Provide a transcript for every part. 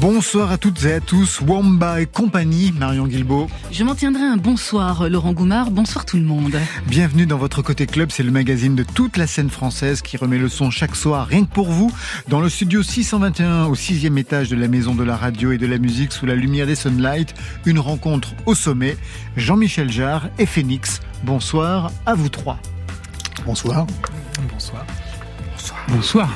Bonsoir à toutes et à tous, Wamba et compagnie, Marion Guilbault. Je m'en tiendrai un bonsoir, Laurent Goumard. Bonsoir tout le monde. Bienvenue dans votre Côté Club, c'est le magazine de toute la scène française qui remet le son chaque soir, rien que pour vous, dans le studio 621 au sixième étage de la maison de la radio et de la musique sous la lumière des Sunlight. Une rencontre au sommet. Jean-Michel Jarre et Phoenix. Bonsoir à vous trois. Bonsoir. Bonsoir. Bonsoir. Bonsoir.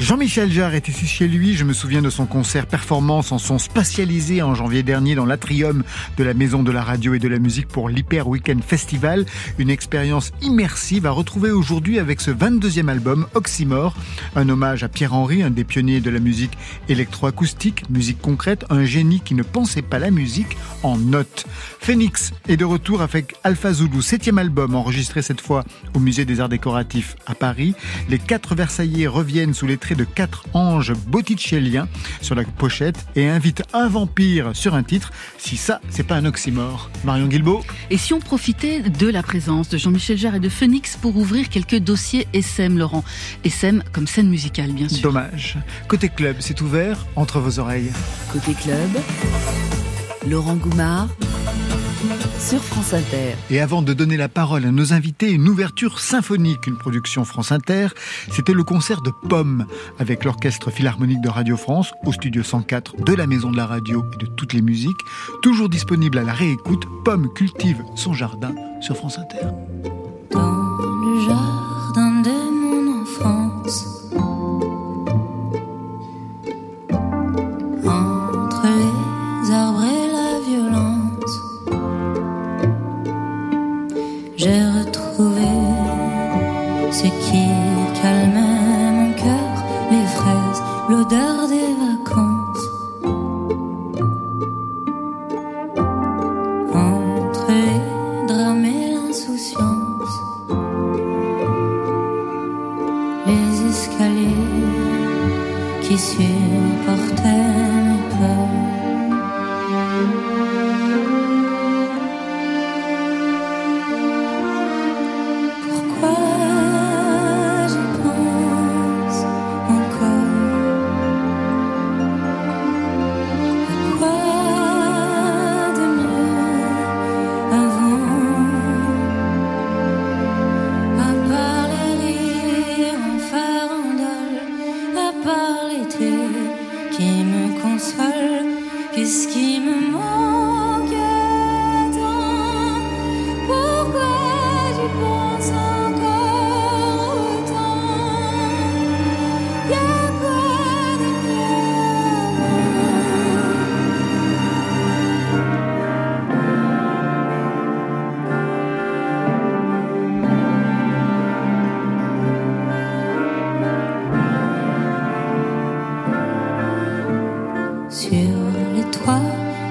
Jean-Michel Jarre est ici chez lui. Je me souviens de son concert performance en son spatialisé en janvier dernier dans l'atrium de la Maison de la Radio et de la Musique pour l'Hyper Weekend Festival. Une expérience immersive à retrouver aujourd'hui avec ce 22e album Oxymore. Un hommage à Pierre-Henry, un des pionniers de la musique électroacoustique, musique concrète, un génie qui ne pensait pas la musique en notes. Phoenix est de retour avec Alpha Zulu, septième album enregistré cette fois au Musée des Arts Décoratifs à Paris. Les quatre Versaillais reviennent sous les de quatre anges botticelliens sur la pochette et invite un vampire sur un titre. Si ça, c'est pas un oxymore. Marion Guilbault. Et si on profitait de la présence de Jean-Michel Jarre et de Phoenix pour ouvrir quelques dossiers SM, Laurent? SM comme scène musicale, bien sûr. Dommage. Côté club, c'est ouvert entre vos oreilles. Côté club, Laurent Goumard sur France Inter. Et avant de donner la parole à nos invités, une ouverture symphonique, une production France Inter, c'était le concert de Pomme avec l'Orchestre Philharmonique de Radio France au studio 104 de la Maison de la Radio et de toutes les musiques. Toujours disponible à la réécoute, Pomme cultive son jardin sur France Inter.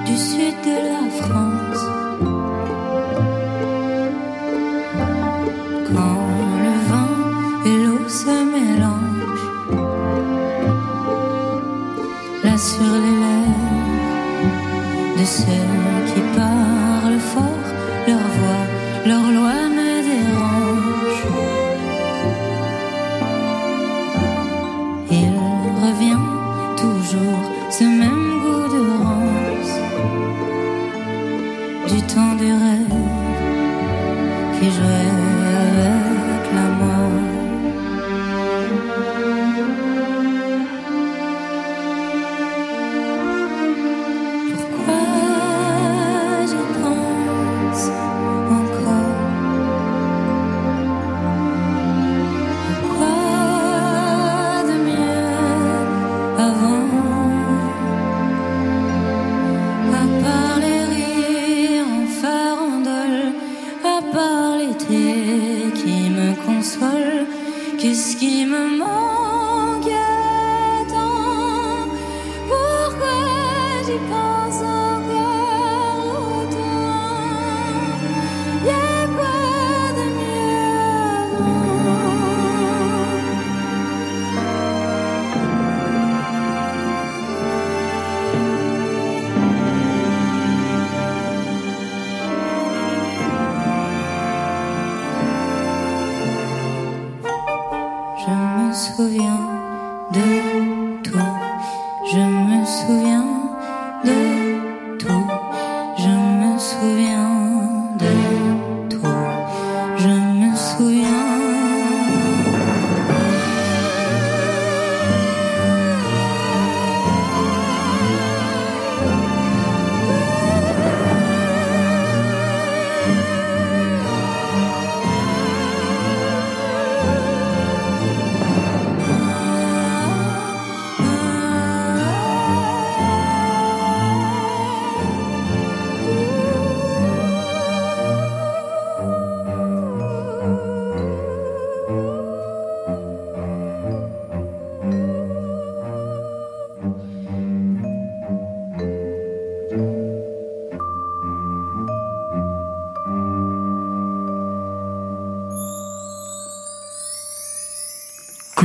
Du sud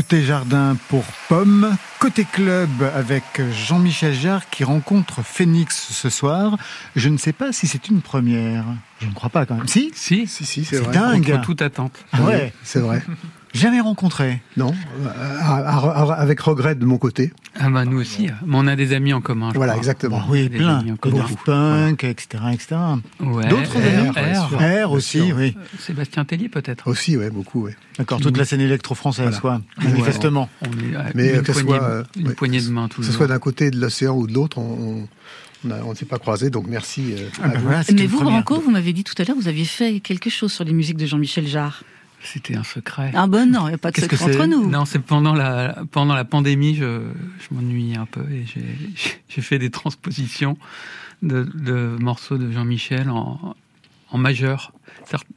Côté jardin pour Pomme, côté club avec Jean-Michel Jarre qui rencontre Phoenix ce soir. Je ne sais pas si c'est une première. Je ne crois pas quand même. Si Si, Si, si, c'est C'est vrai. dingue. contre toute attente. Ah ouais, C'est vrai. jamais rencontré. Non, euh, à- à- avec regret de mon côté. Ah bah nous aussi, mais on a des amis en commun. je Voilà, crois. exactement. Oui, Des plein. Daft Punk, etc., etc. Ouais, D'autres R, amis R, aussi, oui. Sébastien Tellier peut-être. Aussi, ouais, beaucoup, ouais. D'accord, toute la scène électro-française, quoi. Manifestement. On est Mais, une, euh, que ce poignée, soit, euh, une poignée de main Que toujours. ce soit d'un côté de l'océan ou de l'autre, on on a- on ne s'est pas croisés, donc merci. euh, Ah à vous. voilà, c'est Mais vous, première. Branco, vous m'avez dit tout à l'heure, vous aviez fait quelque chose sur les musiques de Jean-Michel Jarre. C'était un secret. Ah ben non, il n'y a pas de secret entre nous. Non, c'est pendant la pendant la pandémie, je, je m'ennuyais un peu et j'ai j'ai fait des transpositions de, de morceaux de Jean-Michel en, en majeur.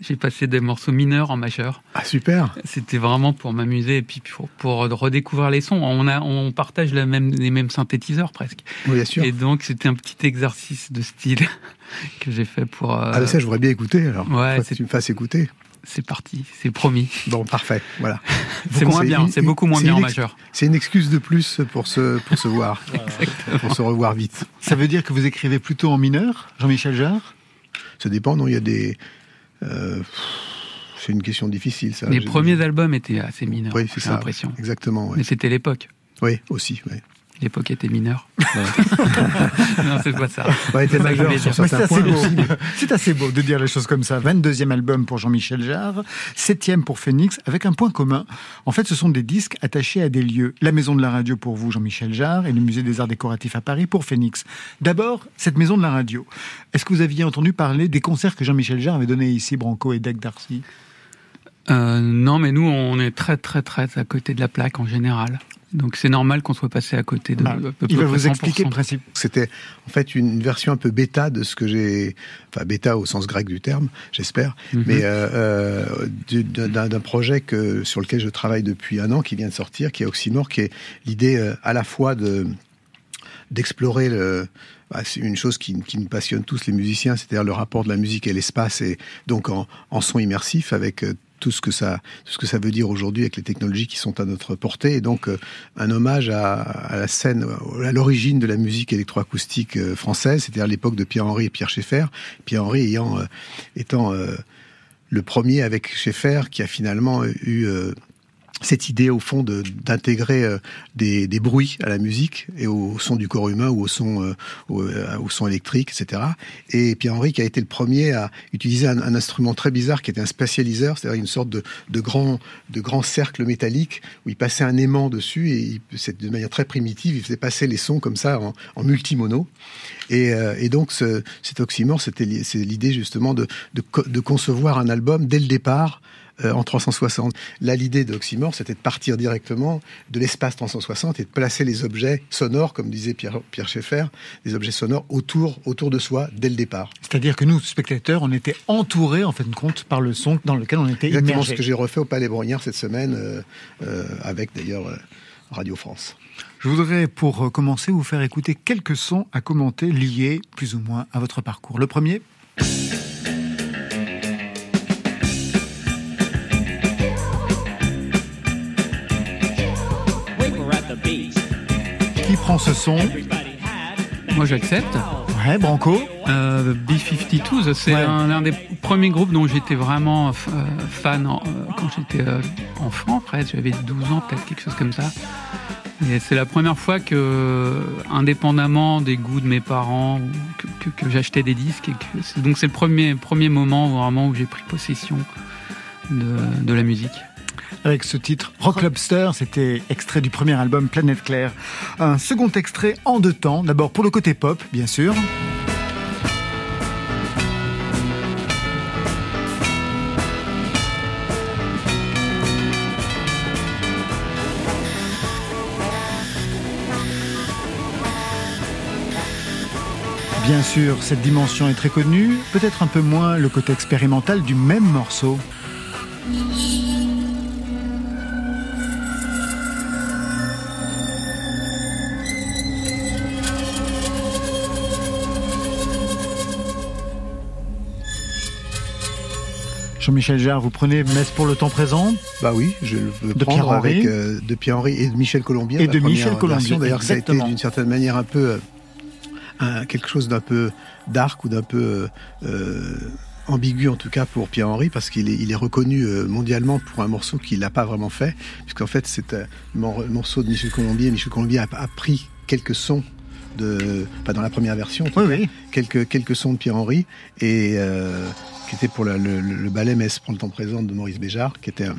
J'ai passé des morceaux mineurs en majeur. Ah, super. C'était vraiment pour m'amuser et puis pour, pour redécouvrir les sons. On a on partage la même, les mêmes synthétiseurs presque. Oui, bien sûr. Et donc c'était un petit exercice de style que j'ai fait pour. euh, Ah, mais ça, je voudrais bien écouter, alors. Ouais, que c'est- tu me fasses écouter. C'est parti, c'est promis. Bon, parfait, voilà. C'est moins bien, c'est beaucoup moins bien en majeur. C'est une excuse de plus pour se, pour se voir, pour se revoir vite. Ça veut dire que vous écrivez plutôt en mineur, Jean-Michel Jarre? Ça dépend, non, il y a des... euh, c'est une question difficile, ça. Les premiers albums étaient assez mineurs, Oui, c'est l'impression. Exactement, ouais. Mais c'était l'époque. Oui, aussi, ouais. L'époque était mineure. non, c'est pas ça. Ouais, C'est majeur sur certains assez points beau. aussi. C'est assez beau de dire les choses comme ça. 22e album pour Jean-Michel Jarre, 7e pour Phoenix, avec un point commun. En fait, ce sont des disques attachés à des lieux. La Maison de la Radio pour vous, Jean-Michel Jarre, et le Musée des Arts Décoratifs à Paris pour Phoenix. D'abord, cette Maison de la Radio. Est-ce que vous aviez entendu parler des concerts que Jean-Michel Jarre avait donnés ici, Branco et Deck Darcy? Euh, non, mais nous, on est très, très, très à côté de la plaque en général. Donc c'est normal qu'on soit passé à côté de. Ah, à peu Il va vous expliquer 100%. le principe. C'était en fait une version un peu bêta de ce que j'ai, enfin bêta au sens grec du terme, j'espère, Mhm. mais euh, euh, du- d'un projet que, sur lequel je travaille depuis un an, qui vient de sortir, qui est Oxymore, qui est l'idée euh, à la fois de d'explorer le bah, c'est une chose qui, qui nous passionne tous les musiciens, c'est-à-dire le rapport de la musique et l'espace, et donc en, en son immersif avec tout ce que ça, tout ce que ça veut dire aujourd'hui avec les technologies qui sont à notre portée, et donc euh, un hommage à, la scène, à l'origine de la musique électroacoustique euh, française, c'est-à-dire l'époque de Pierre-Henri et Pierre Schaeffer. Pierre-Henri ayant euh, étant le premier avec Schaeffer qui a finalement eu cette idée au fond d'intégrer euh, des, des bruits à la musique et au son du corps humain ou au son euh, euh, au son électrique, etc. Et Pierre-Henri qui a été le premier à utiliser un, instrument très bizarre qui était un spatialiseur, c'est-à-dire une sorte de, de grand de grand cercle métallique où il passait un aimant dessus et de manière très primitive, il faisait passer les sons comme ça en, multimono. Et, et donc ce, cet oxymore, c'était l'idée justement de, de concevoir un album dès le départ euh, en 360. Là, l'idée d'Oxymore, c'était de partir directement de l'espace 360 et de placer les objets sonores, comme disait Pierre, Pierre Schaeffer, des objets sonores autour, autour de soi dès le départ. C'est-à-dire que nous, spectateurs, on était entourés, en fin de compte, par le son dans lequel on était Exactement immergés. ce que j'ai refait au Palais Brognard cette semaine, euh, euh, avec d'ailleurs Radio France. Je voudrais, pour commencer, vous faire écouter quelques sons à commenter liés, plus ou moins, à votre parcours. Le premier Ce son Moi, j'accepte. Ouais, Branco euh, B-52, c'est un, des premiers groupes dont j'étais vraiment euh, fan quand j'étais enfant, après j'avais 12 ans, peut-être quelque chose comme ça. Et c'est la première fois que, indépendamment des goûts de mes parents, que, j'achetais des disques. Et que donc c'est le premier, premier moment vraiment où j'ai pris possession de, de la musique avec ce titre Rock Lobster. C'était extrait du premier album Planète Claire. Un second extrait en deux temps. D'abord pour le côté pop, bien sûr. Bien sûr, cette dimension est très connue, peut-être un peu moins le côté expérimental du même morceau. Jean-Michel Jarre, vous prenez Metz pour le temps présent Bah oui, je le de prendre avec euh, de Pierre-Henri et de Michel Colombier. Et de Michel Colombier. D'ailleurs, ça a été d'une certaine manière un peu euh, quelque chose d'un peu dark ou d'un peu euh, ambigu en tout cas pour Pierre-Henri parce qu'il est, il est reconnu mondialement pour un morceau qu'il n'a pas vraiment fait puisqu'en fait c'est un morceau de Michel Colombier. Michel Colombier a, pris quelques sons de, pas dans la première version, oui, oui. quelques quelques sons de Pierre-Henri et qui était pour le, le, ballet Messe pour le temps présent de Maurice Béjart, qui était un,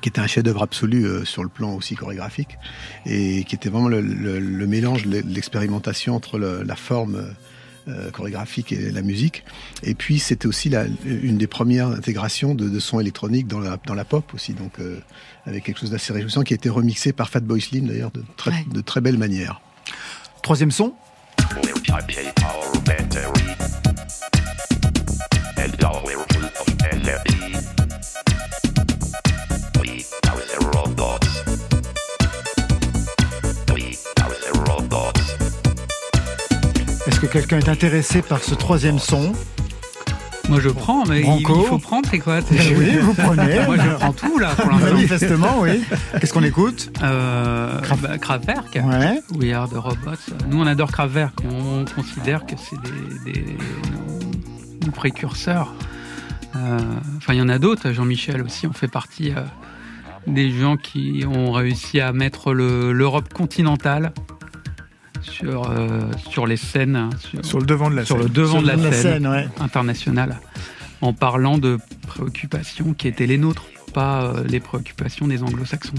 qui était un chef-d'œuvre absolu euh, sur le plan aussi chorégraphique et qui était vraiment le, mélange l'expérimentation entre la forme euh, chorégraphique et la musique. Et puis c'était aussi la, une des premières intégrations de, de sons électroniques dans la, dans la pop aussi, donc euh, avec quelque chose d'assez réjouissant qui a été remixé par Fatboy Slim d'ailleurs de très, de très belle manière. Troisième son. Quelqu'un est intéressé par ce troisième son moi je prends, mais il, faut prendre, c'est quoi Oui, vous prenez. Moi je prends tout là pour l'instant. Manifestement, oui. Qu'est-ce qu'on écoute euh, Kraftwerk. Ouais. We Are the Robots. Nous on adore Kraftwerk. On considère que c'est des, des, précurseurs. Euh, enfin, il y en a d'autres. Jean-Michel aussi, on fait partie euh, des gens qui ont réussi à mettre l'Europe continentale sur, euh, sur les scènes, hein, sur, le devant de la sur scène, le devant de la, scène, internationale, en parlant de préoccupations qui étaient les nôtres, pas les préoccupations des anglo-saxons.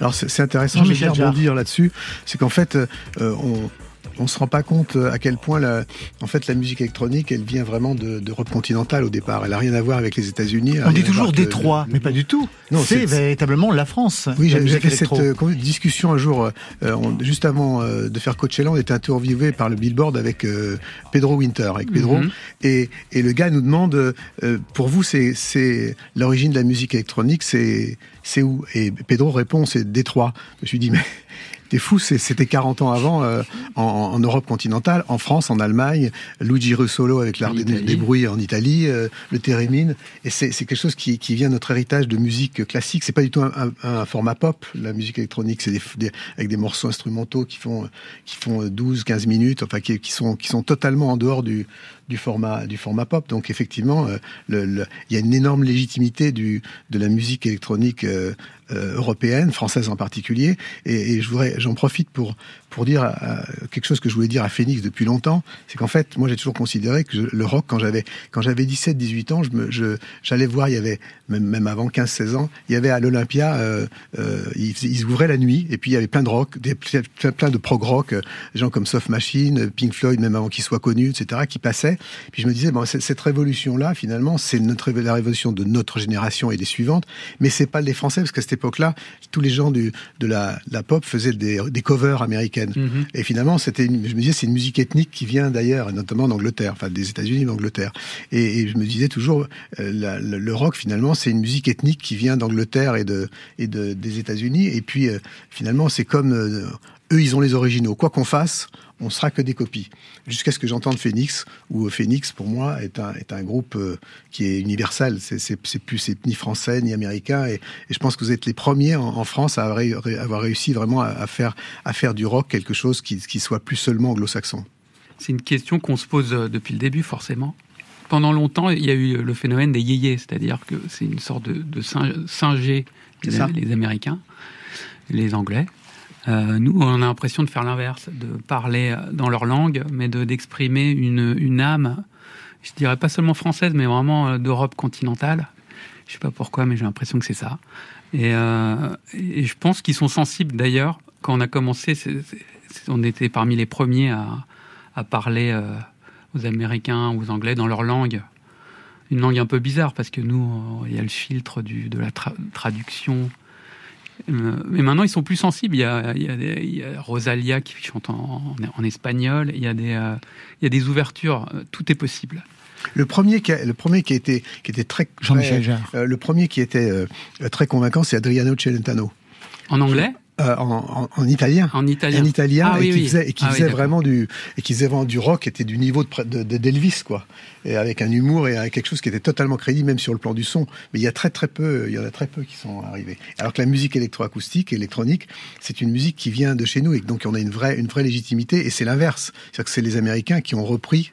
Alors c'est intéressant, je vais rebondir là-dessus, c'est qu'en fait, on, on se rend pas compte euh, à quel point la, en fait la musique électronique elle vient vraiment d'Europe continentale au départ. Elle a rien à voir avec les États-Unis. On dit toujours Détroit, mais pas du tout. Non, c'est véritablement la France. Oui, j'avais fait cette euh, discussion un jour, euh, juste avant de faire Coachella, on était interviewé par le Billboard avec Pedro Winter, avec Pedro, mhm. et, et le gars nous demande, pour vous, c'est l'origine de la musique électronique, c'est c'est où? Et Pedro répond, c'est Détroit. Je me suis dit, mais c'était fou, c'était 40 ans avant euh, en, Europe continentale, en France, en Allemagne, Luigi Russolo avec l'art des, bruits en Italie, euh, le Térémine, et c'est quelque chose qui, vient de notre héritage de musique classique. C'est pas du tout un, format pop, la musique électronique, c'est des, avec des morceaux instrumentaux qui font qui font 12, 15 minutes, enfin qui, qui sont qui sont totalement en dehors du du format du format pop. Donc effectivement, euh, il y a une énorme légitimité du de la musique électronique euh, euh, européenne, française en particulier. Et, et je voudrais, j'en profite pour pour dire quelque chose que je voulais dire à Phoenix depuis longtemps, c'est qu'en fait, moi j'ai toujours considéré que le rock, quand j'avais quand j'avais 17, 18 ans, je j'allais voir, il y avait même, même avant 15, 16 ans, il y avait à l'Olympia, euh, euh, ils, ils, ouvraient la nuit et puis il y avait plein de rock, plein de prog rock, gens comme Soft Machine, Pink Floyd, même avant qu'ils soient connus, etc., qui passaient. Puis je me disais, bon, cette révolution-là, finalement, c'est notre la révolution de notre génération et des suivantes, mais c'est pas les Français parce qu'à cette époque-là, tous les gens du de la, la pop faisaient des, des covers américaines. Mhm. Et finalement, c'était, je me disais, c'est une musique ethnique qui vient d'ailleurs, notamment d'Angleterre, enfin des États-Unis, d'Angleterre. Et, et, je me disais toujours, euh, le, rock finalement, c'est une musique ethnique qui vient d'Angleterre et de et de, des États-Unis. Et puis euh, finalement, c'est comme euh, eux, ils ont les originaux. Quoi qu'on fasse, on sera que des copies. Jusqu'à ce que j'entende Phoenix, où Phoenix, pour moi, est un, est un groupe euh, qui est universel. C'est plus c'est ni français ni américain. Et, je pense que vous êtes les premiers en, France à avoir, réussi vraiment à, faire, à faire du rock quelque chose qui, qui soit plus seulement anglo-saxon. c'est une question qu'on se pose depuis le début, forcément. Pendant longtemps, il y a eu le phénomène des yéyés, c'est-à-dire que c'est une sorte de, de singer les, les, Américains, les Anglais. Euh, nous, on a l'impression de faire l'inverse, de parler dans leur langue, mais d'exprimer une, une âme, je dirais pas seulement française, mais vraiment d'Europe continentale. Je sais pas pourquoi, mais j'ai l'impression que c'est ça. Et, euh, je pense qu'ils sont sensibles d'ailleurs. Quand on a commencé, on était parmi les premiers à, à parler euh, aux Américains, aux Anglais dans leur langue. Une langue un peu bizarre parce que nous, il y a le filtre du, de la traduction. Euh, mais maintenant, ils sont plus sensibles. Il y a, il y a, il y a Rosalia qui chante en, en, espagnol. Il y, a des, euh, il y a des ouvertures. Tout est possible. Le premier qui a, le premier qui a été qui était très Jean-Michel Jarre. Euh, le premier qui était euh, très convaincant, c'est Adriano Celentano. En anglais? Euh, en, en, en, italien. En italien. En italien ah, et oui, qui oui. faisait, et qui ah, faisait oui, vraiment du et qui faisait vraiment du rock qui était du niveau de d'Elvis de, quoi. Et avec un humour et avec quelque chose qui était totalement crédible même sur le plan du son. Mais il y a très très peu, il y en a très peu qui sont arrivés. Alors que la musique électroacoustique, électronique, c'est une musique qui vient de chez nous et donc on a une vraie une vraie légitimité et c'est l'inverse. C'est-à-dire que c'est les Américains qui ont repris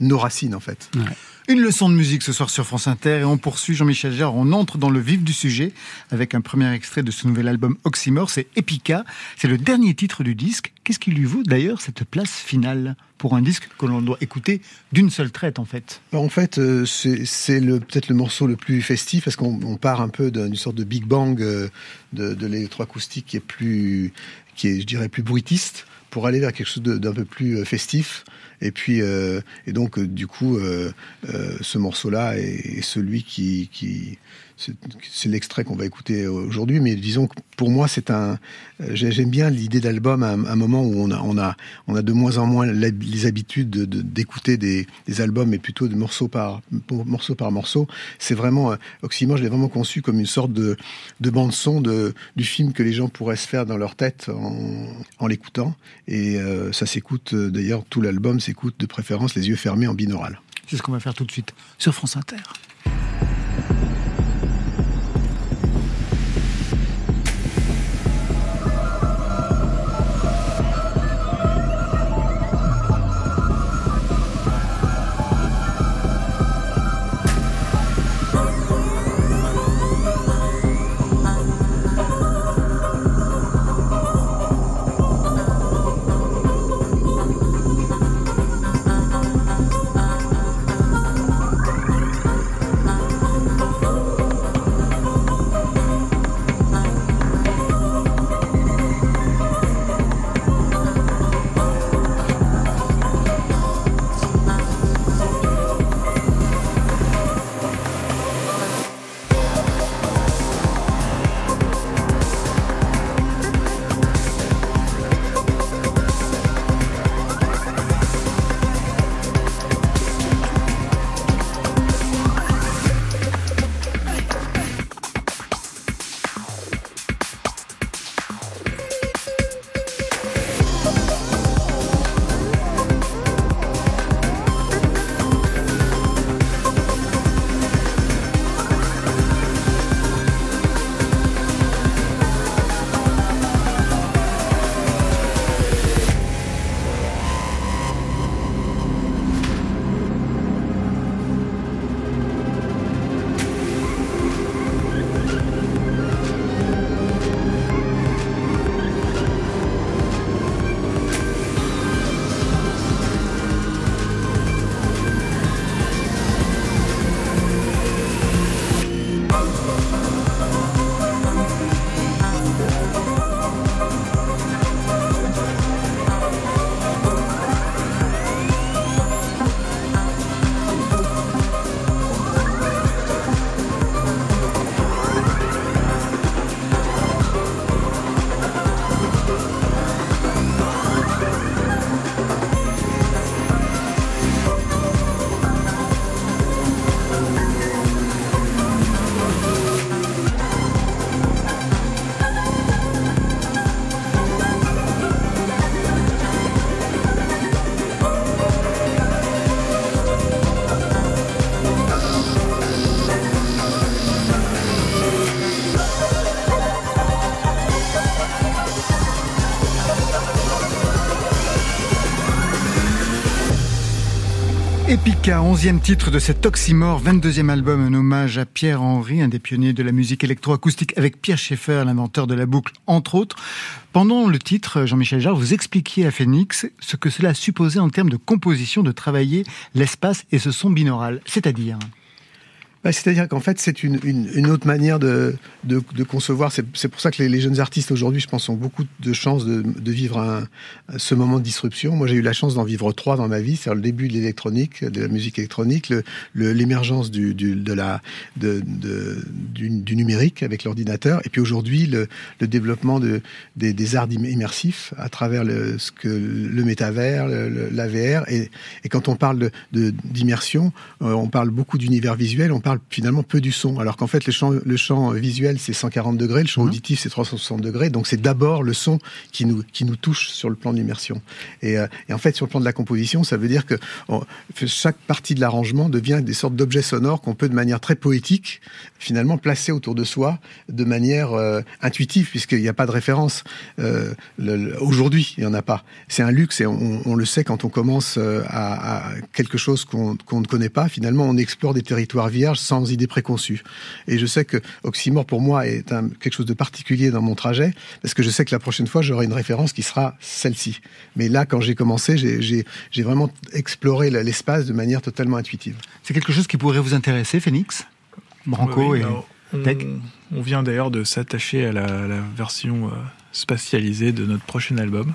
nos racines en fait. Ouais. Une leçon de musique ce soir sur France Inter et on poursuit Jean-Michel Jarre. On entre dans le vif du sujet avec un premier extrait de ce nouvel album Oxymore. C'est Epica. C'est le dernier titre du disque. Qu'est-ce qui lui vaut d'ailleurs cette place finale pour un disque que l'on doit écouter d'une seule traite en fait? En fait, euh, c'est peut-être le morceau le plus festif parce qu'on part un peu d'une sorte de big bang euh, de, de l'électroacoustique qui est plus, qui est, je dirais, plus bruitiste pour aller vers quelque chose d'un peu plus festif. Et puis, euh, et donc, euh, du coup, euh, ce morceau-là est, est, celui qui, qui c'est l'extrait qu'on va écouter aujourd'hui, mais disons que pour moi, c'est un. J'aime bien l'idée d'album à un, moment où on a, on a, on a de moins en moins les habitudes d'écouter de, de, des, des, albums, mais plutôt de morceau par morceau par morceau. C'est vraiment Oxymore, je l'ai vraiment conçu comme une sorte de, de bande son de, du film que les gens pourraient se faire dans leur tête en, en l'écoutant. Et euh, ça s'écoute d'ailleurs tout l'album s'écoute de préférence les yeux fermés en binaural. C'est ce qu'on va faire tout de suite sur France Inter. Electronica, onzième titre de cet Oxymore, 22e album, un hommage à Pierre Henry, un des pionniers de la musique électroacoustique avec Pierre Schaeffer, l'inventeur de la boucle, entre autres. Pendant le titre, Jean-Michel Jarre, vous expliquiez à Phoenix ce que cela supposait en termes de composition de travailler l'espace et ce son binaural, c'est-à-dire? Bah, c'est-à-dire qu'en fait, c'est une, une, autre manière de, de, concevoir. C'est pour ça que les, jeunes artistes aujourd'hui, je pense, ont beaucoup de chances de, vivre un, ce moment de disruption. Moi, j'ai eu la chance d'en vivre trois dans ma vie. C'est le début de l'électronique, de la musique électronique, l'émergence du, du, de de, de du, numérique avec l'ordinateur, et puis aujourd'hui, le, le, développement de, des, arts immersifs à travers le, ce que, le métavers, le, la VR. Et, et, quand on parle d'immersion, euh, on parle beaucoup d'univers visuel, on parle finalement peu du son, alors qu'en fait le champ, le champ visuel c'est 140 degrés, le champ mmh. auditif c'est 360 degrés, donc c'est d'abord le son qui nous, qui nous touche sur le plan de l'immersion. Et, euh, et, en fait sur le plan de la composition, ça veut dire que on, chaque partie de l'arrangement devient des sortes d'objets sonores qu'on peut de manière très poétique finalement placer autour de soi de manière euh, intuitive, puisqu'il n'y a pas de référence. Euh, Aujourd'hui, il n'y en a pas. C'est un luxe et on, on, le sait quand on commence à, à quelque chose qu'on qu ne connaît pas. Finalement, on explore des territoires vierges sans idée préconçue. Et je sais que Oxymore, pour moi, est un, quelque chose de particulier dans mon trajet, parce que je sais que la prochaine fois, j'aurai une référence qui sera celle-ci. Mais là, quand j'ai commencé, j'ai vraiment exploré l'espace de manière totalement intuitive. C'est quelque chose qui pourrait vous intéresser, Phoenix Branco oui, et on, on, vient d'ailleurs de s'attacher à la, la, version euh, spatialisée de notre prochain album.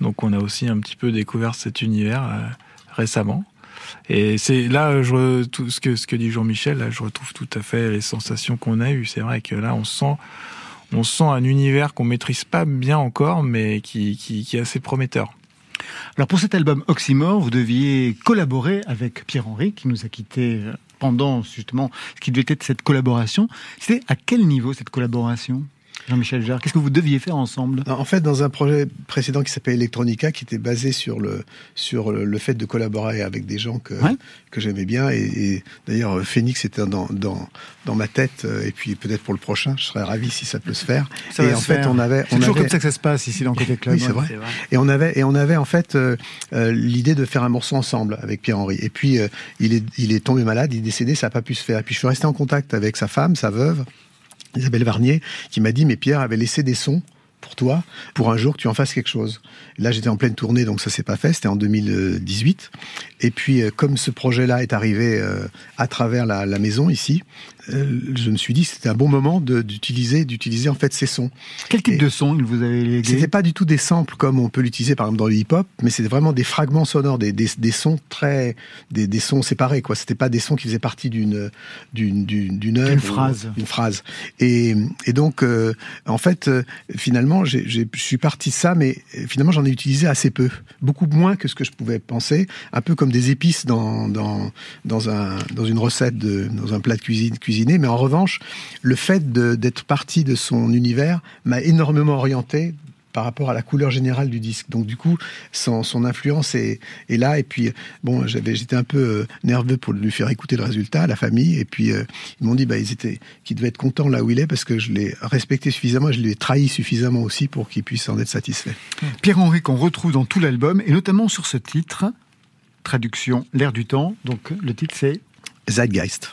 Donc on a aussi un petit peu découvert cet univers euh, récemment. Et c'est là, je, tout ce que dit Jean-Michel, là, je retrouve tout à fait les sensations qu'on a eues. C'est vrai que là, on sent, on sent un univers qu'on maîtrise pas bien encore, mais qui, qui, est assez prometteur. Alors pour cet album Oxymore, vous deviez collaborer avec Pierre Henry, qui nous a quittés pendant justement ce qui devait être cette collaboration. C'était à quel niveau cette collaboration? Jean-Michel Jarre, qu'est-ce que vous deviez faire ensemble? En fait, dans un projet précédent qui s'appelait Electronica, qui était basé sur le, sur le fait de collaborer avec des gens que, ouais. que j'aimais bien, et, et d'ailleurs, Phoenix était dans, dans, dans ma tête, et puis peut-être pour le prochain, je serais ravi si ça peut se faire. Ça et en fait, faire. on avait. C'est toujours avait... comme ça que ça se passe ici dans Côté Club. Oui, c'est vrai. vrai. Et on avait, et on avait en fait euh, euh, l'idée de faire un morceau ensemble avec Pierre-Henri. Et puis, euh, il, est, il est tombé malade, il est décédé, ça n'a pas pu se faire. Et puis, je suis resté en contact avec sa femme, sa veuve. Isabelle Varnier, qui m'a dit, mais Pierre avait laissé des sons pour toi, pour un jour que tu en fasses quelque chose. Là, j'étais en pleine tournée, donc ça s'est pas fait. C'était en 2018. Et puis, euh, comme ce projet-là est arrivé euh, à travers la, maison ici, je me suis dit c'était un bon moment d'utiliser d'utiliser en fait ces sons. Quel type et de son vous avez légué C'était pas du tout des samples comme on peut l'utiliser par exemple dans le hip-hop, mais c'était vraiment des fragments sonores, des, des, des sons très des, des, sons séparés quoi. C'était pas des sons qui faisaient partie d'une d'une d'une œuvre, une phrase, une phrase. Et, et donc euh, en fait euh, finalement je suis parti de ça, mais finalement j'en ai utilisé assez peu, beaucoup moins que ce que je pouvais penser, un peu comme des épices dans dans dans un dans une recette de dans un plat de cuisine cuisiner, mais en revanche, le fait d'être parti de son univers m'a énormément orienté par rapport à la couleur générale du disque. Donc du coup, son, son influence est, est, là. Et puis bon, j'avais, j'étais un peu euh, nerveux pour lui faire écouter le résultat à la famille. Et puis euh, ils m'ont dit bah ils étaient, qu'ils devaient être contents là où il est parce que je l'ai respecté suffisamment, je l'ai trahi suffisamment aussi pour qu'il puisse en être satisfait. Pierre Henry qu'on retrouve dans tout l'album et notamment sur ce titre, traduction l'air du temps. Donc le titre c'est Zeitgeist.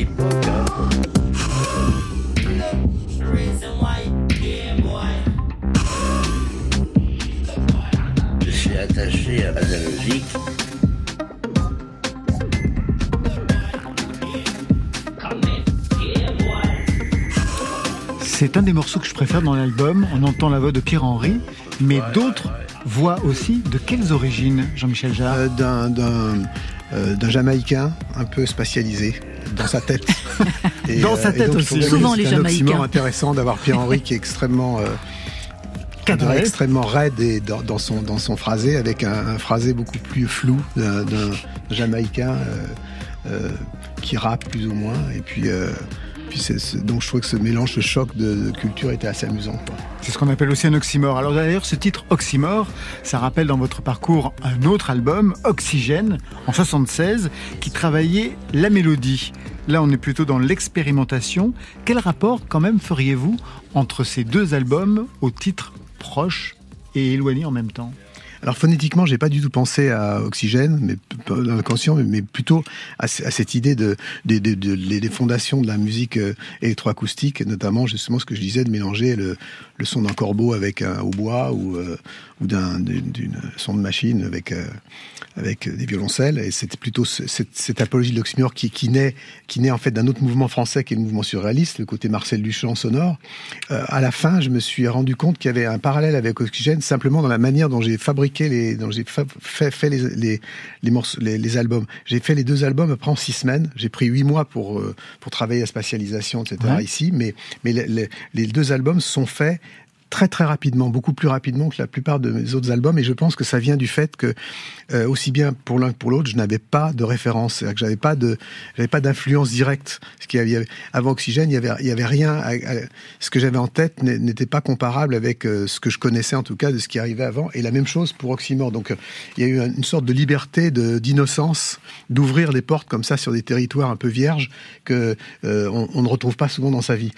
C'est un des morceaux que je préfère dans l'album. On entend la voix de Pierre Henry, mais ouais, d'autres ouais. voix aussi. De quelles origines, Jean-Michel Jarre euh, D'un euh, Jamaïcain un peu spatialisé dans sa tête. Et, dans sa tête donc, aussi. Souvent les Jamaïcains. C'est intéressant d'avoir Pierre Henry qui est extrêmement euh, cadré, extrêmement raide et dans, dans, son dans son phrasé avec un, un phrasé beaucoup plus flou d'un Jamaïcain. Euh, qui rappe plus ou moins. Et puis, donc je trouve que ce mélange, ce choc de, culture était assez amusant. C'est ce qu'on appelle aussi un oxymore. Alors d'ailleurs, ce titre oxymore, ça rappelle dans votre parcours un autre album, Oxygène, en 76, qui travaillait la mélodie. Là, on est plutôt dans l'expérimentation. Quel rapport quand même feriez-vous entre ces deux albums aux titres proches et éloignés en même temps? Alors phonétiquement, j'ai pas du tout pensé à Oxygène, mais dans mais plutôt à, cette idée de, des fondations de la musique euh, électroacoustique, notamment justement ce que je disais de mélanger le, son d'un corbeau avec un hautbois ou, euh, ou d'un son de machine avec euh, avec des violoncelles. Et c'était plutôt cette, cette, apologie de l'oxymore qui, qui, naît, qui naît en fait d'un autre mouvement français qui est le mouvement surréaliste, le côté Marcel Duchamp sonore. Euh, à la fin, je me suis rendu compte qu'il y avait un parallèle avec Oxygène simplement dans la manière dont j'ai fabriqué les, dont j'ai fait, fait les, les, les, morceaux, les, les albums. J'ai fait les deux albums après en six semaines. J'ai pris huit mois pour, euh, pour travailler à spatialisation, etc. ici. Mais, mais les, les deux albums sont faits très très rapidement, beaucoup plus rapidement que la plupart de mes autres albums. Et je pense que ça vient du fait que euh, aussi bien pour l'un que pour l'autre, je n'avais pas de référence, que j'avais pas de, j'avais pas d'influence directe. Ce qui avait, avant Oxygène, il y avait, il y avait rien. ce que j'avais en tête n'était pas comparable avec euh, ce que je connaissais en tout cas de ce qui arrivait avant. Et la même chose pour Oxymore. Donc euh, il y a eu une sorte de liberté, de d'innocence, d'ouvrir des portes comme ça sur des territoires un peu vierges que on, ne retrouve pas souvent dans sa vie.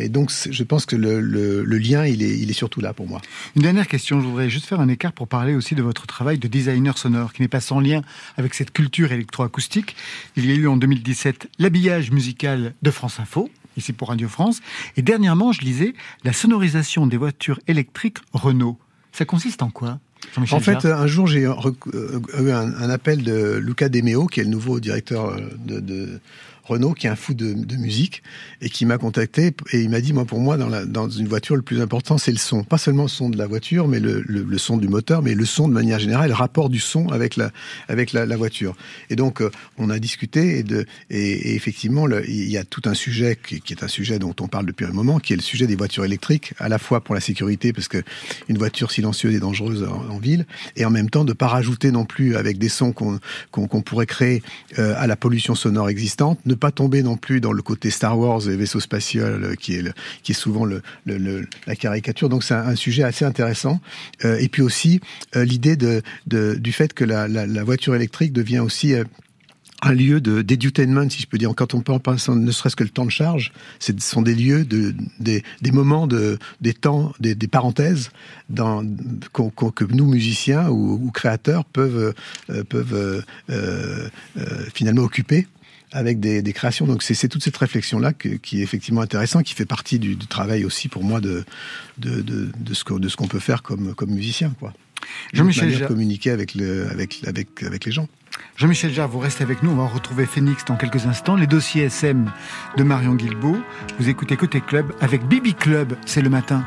et donc je pense que le, le lien il est il est surtout là pour moi. Une dernière question, je voudrais juste faire un écart pour parler aussi de votre travail de designer sonore, qui n'est pas sans lien avec cette culture électroacoustique. Il y a eu en 2017 l'habillage musical de France Info, ici pour Radio France, et dernièrement, je lisais la sonorisation des voitures électriques Renault. Ça consiste en quoi en fait, un jour, j'ai eu un, appel de Luca Demeo, qui est le nouveau directeur euh, de Renault, qui est un fou de, musique, et qui m'a contacté, et il m'a dit, moi, pour moi, dans, une voiture, le plus important, c'est le son. Pas seulement le son de la voiture, mais le, son du moteur, mais le son de manière générale, le rapport du son avec la, avec la, voiture. Et donc, euh, on a discuté, et, effectivement, il y a tout un sujet qui, est un sujet dont on parle depuis un moment, qui est le sujet des voitures électriques, à la fois pour la sécurité, parce que une voiture silencieuse est dangereuse en, ville, et en même temps, de pas rajouter non plus avec des sons qu'on qu'on pourrait créer euh, à la pollution sonore existante, ne pas tomber non plus dans le côté Star Wars et vaisseau spatial euh, qui est, qui est souvent la caricature. Donc c'est un, sujet assez intéressant. Euh, et puis aussi euh, l'idée du fait que la, voiture électrique devient aussi un lieu de d'edutainment, si je peux dire. Quand on penser, ne serait-ce que le temps de charge, ce sont des lieux, de, des, moments, de, des temps, des, parenthèses que nous, musiciens ou, créateurs, peuvent, finalement occuper avec des, des créations. Donc c'est toute cette réflexion-là qui est effectivement intéressant, qui fait partie du, du travail aussi pour moi de, de, de, de ce qu'on peut faire comme, comme musicien. Quoi. Jean-Michel communiquer avec, le, avec, avec, avec les gens. Jean-Michel Jarre, vous restez avec nous. On va retrouver Phoenix dans quelques instants. Les dossiers SM de Marion Guilbault. Vous écoutez Côté Club avec Bibi Club. C'est le matin.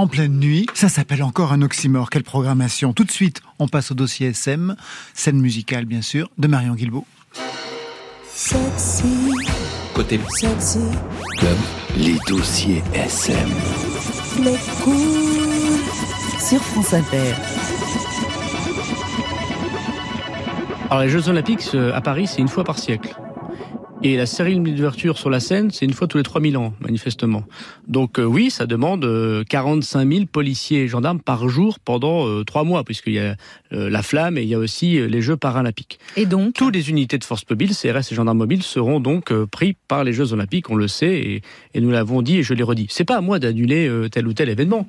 En pleine nuit, ça s'appelle encore un oxymore. Quelle programmation Tout de suite, on passe au dossier SM, scène musicale bien sûr, de Marion Guilbault. Sexy, Côté sexy, club, les dossiers SM. les cool. Sur France Inter. Alors les Jeux Olympiques euh, à Paris, c'est une fois par siècle. Et la cérémonie d'ouverture sur la scène, c'est une fois tous les 3000 ans, manifestement. Donc euh, oui, ça demande euh, 45 000 policiers et gendarmes par jour pendant euh, trois mois, puisqu'il y a euh, la flamme et il y a aussi euh, les Jeux paralympiques. Et donc Toutes les unités de force mobile, CRS et gendarmes mobiles, seront donc euh, pris par les Jeux Olympiques, on le sait, et, et nous l'avons dit et je l'ai redit. C'est pas à moi d'annuler euh, tel ou tel événement.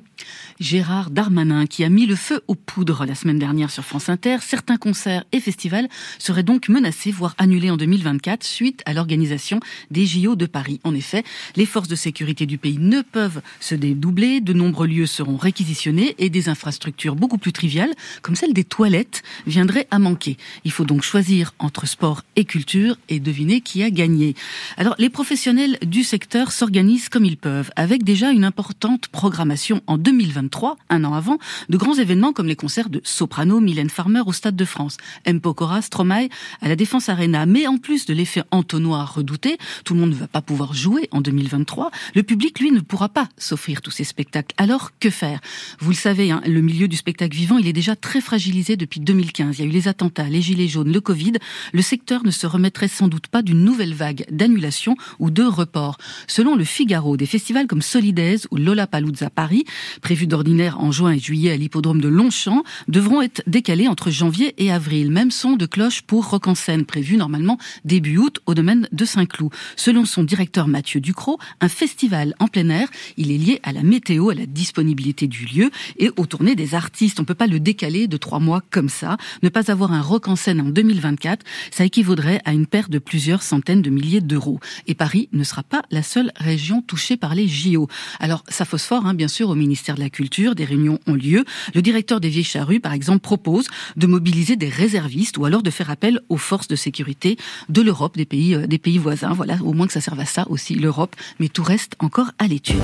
Gérard Darmanin, qui a mis le feu aux poudres la semaine dernière sur France Inter, certains concerts et festivals seraient donc menacés, voire annulés en 2024 suite à l'organisation des JO de Paris. En effet, les forces de sécurité du pays ne peuvent se dédoubler, de nombreux lieux seront réquisitionnés et des infrastructures beaucoup plus triviales, comme celle des toilettes, viendraient à manquer. Il faut donc choisir entre sport et culture et deviner qui a gagné. Alors, les professionnels du secteur s'organisent comme ils peuvent, avec déjà une importante programmation en 2023, un an avant, de grands événements comme les concerts de Soprano, Mylène Farmer au Stade de France, M. Pokora, Stromae à la Défense Arena. Mais en plus de l'effet entonnoir redouté, tout le monde ne va pas pouvoir jouer en 2023, le public, lui, ne pourra pas s'offrir tous ces spectacles. Alors, que faire? Vous le savez, hein, le milieu du spectacle vivant, il est déjà très fragilisé depuis 2015. Il y a eu les attentats, les gilets jaunes, le Covid. Le secteur ne se remettrait sans doute pas d'une nouvelle vague d'annulation ou de report. Selon le Figaro, des festivals comme Solidaise ou Lollapalooza Paris, prévus d'ordinaire en juin et juillet à l'hippodrome de Longchamp, devront être décalés entre janvier et avril. Même son de cloche pour Rock en scène, prévu normalement début août au domaine de Saint-Cloud. Selon son directeur Mathieu Ducrot, un festival en plein air, il est lié à la météo, à la disponibilité du lieu et aux tournées des artistes. On peut pas le décaler de trois mois comme ça. Ne pas avoir un rock en scène en 2024, ça équivaudrait à une perte de plusieurs centaines de milliers d'euros. Et Paris ne sera pas la seule région touchée par les JO. Alors, ça phosphore, hein, bien sûr, au ministère de la Culture, des réunions ont lieu. Le directeur des Vieilles Charrues, par exemple, propose de mobiliser des réservistes ou alors de faire appel aux forces de sécurité de l'Europe, des pays, euh, des pays voisins. Voilà, au moins que ça serve à ça aussi, l'Europe. Mais tout reste encore à l'étude.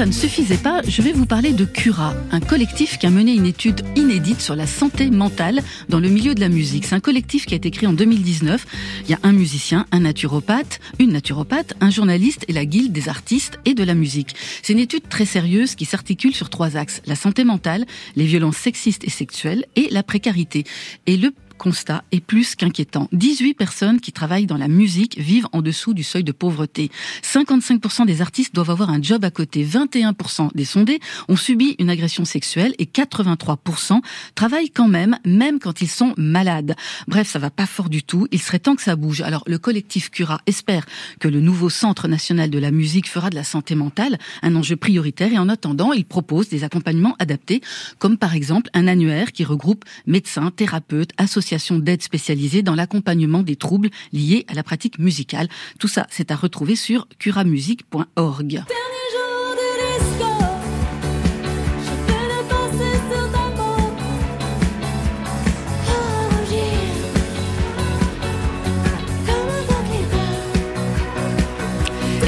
Ça ne suffisait pas, je vais vous parler de Cura, un collectif qui a mené une étude inédite sur la santé mentale dans le milieu de la musique. C'est un collectif qui a été créé en 2019. Il y a un musicien, un naturopathe, une naturopathe, un journaliste et la guilde des artistes et de la musique. C'est une étude très sérieuse qui s'articule sur trois axes. La santé mentale, les violences sexistes et sexuelles et la précarité. Et le constat est plus qu'inquiétant. 18 personnes qui travaillent dans la musique vivent en dessous du seuil de pauvreté. 55% des artistes doivent avoir un job à côté. 21% des sondés ont subi une agression sexuelle et 83% travaillent quand même, même quand ils sont malades. Bref, ça va pas fort du tout. Il serait temps que ça bouge. Alors, le collectif Cura espère que le nouveau Centre national de la musique fera de la santé mentale un enjeu prioritaire et en attendant, il propose des accompagnements adaptés, comme par exemple un annuaire qui regroupe médecins, thérapeutes, associations d'aide spécialisées dans l'accompagnement des troubles liés à la pratique musicale. Tout ça, c'est à retrouver sur curamusique.org.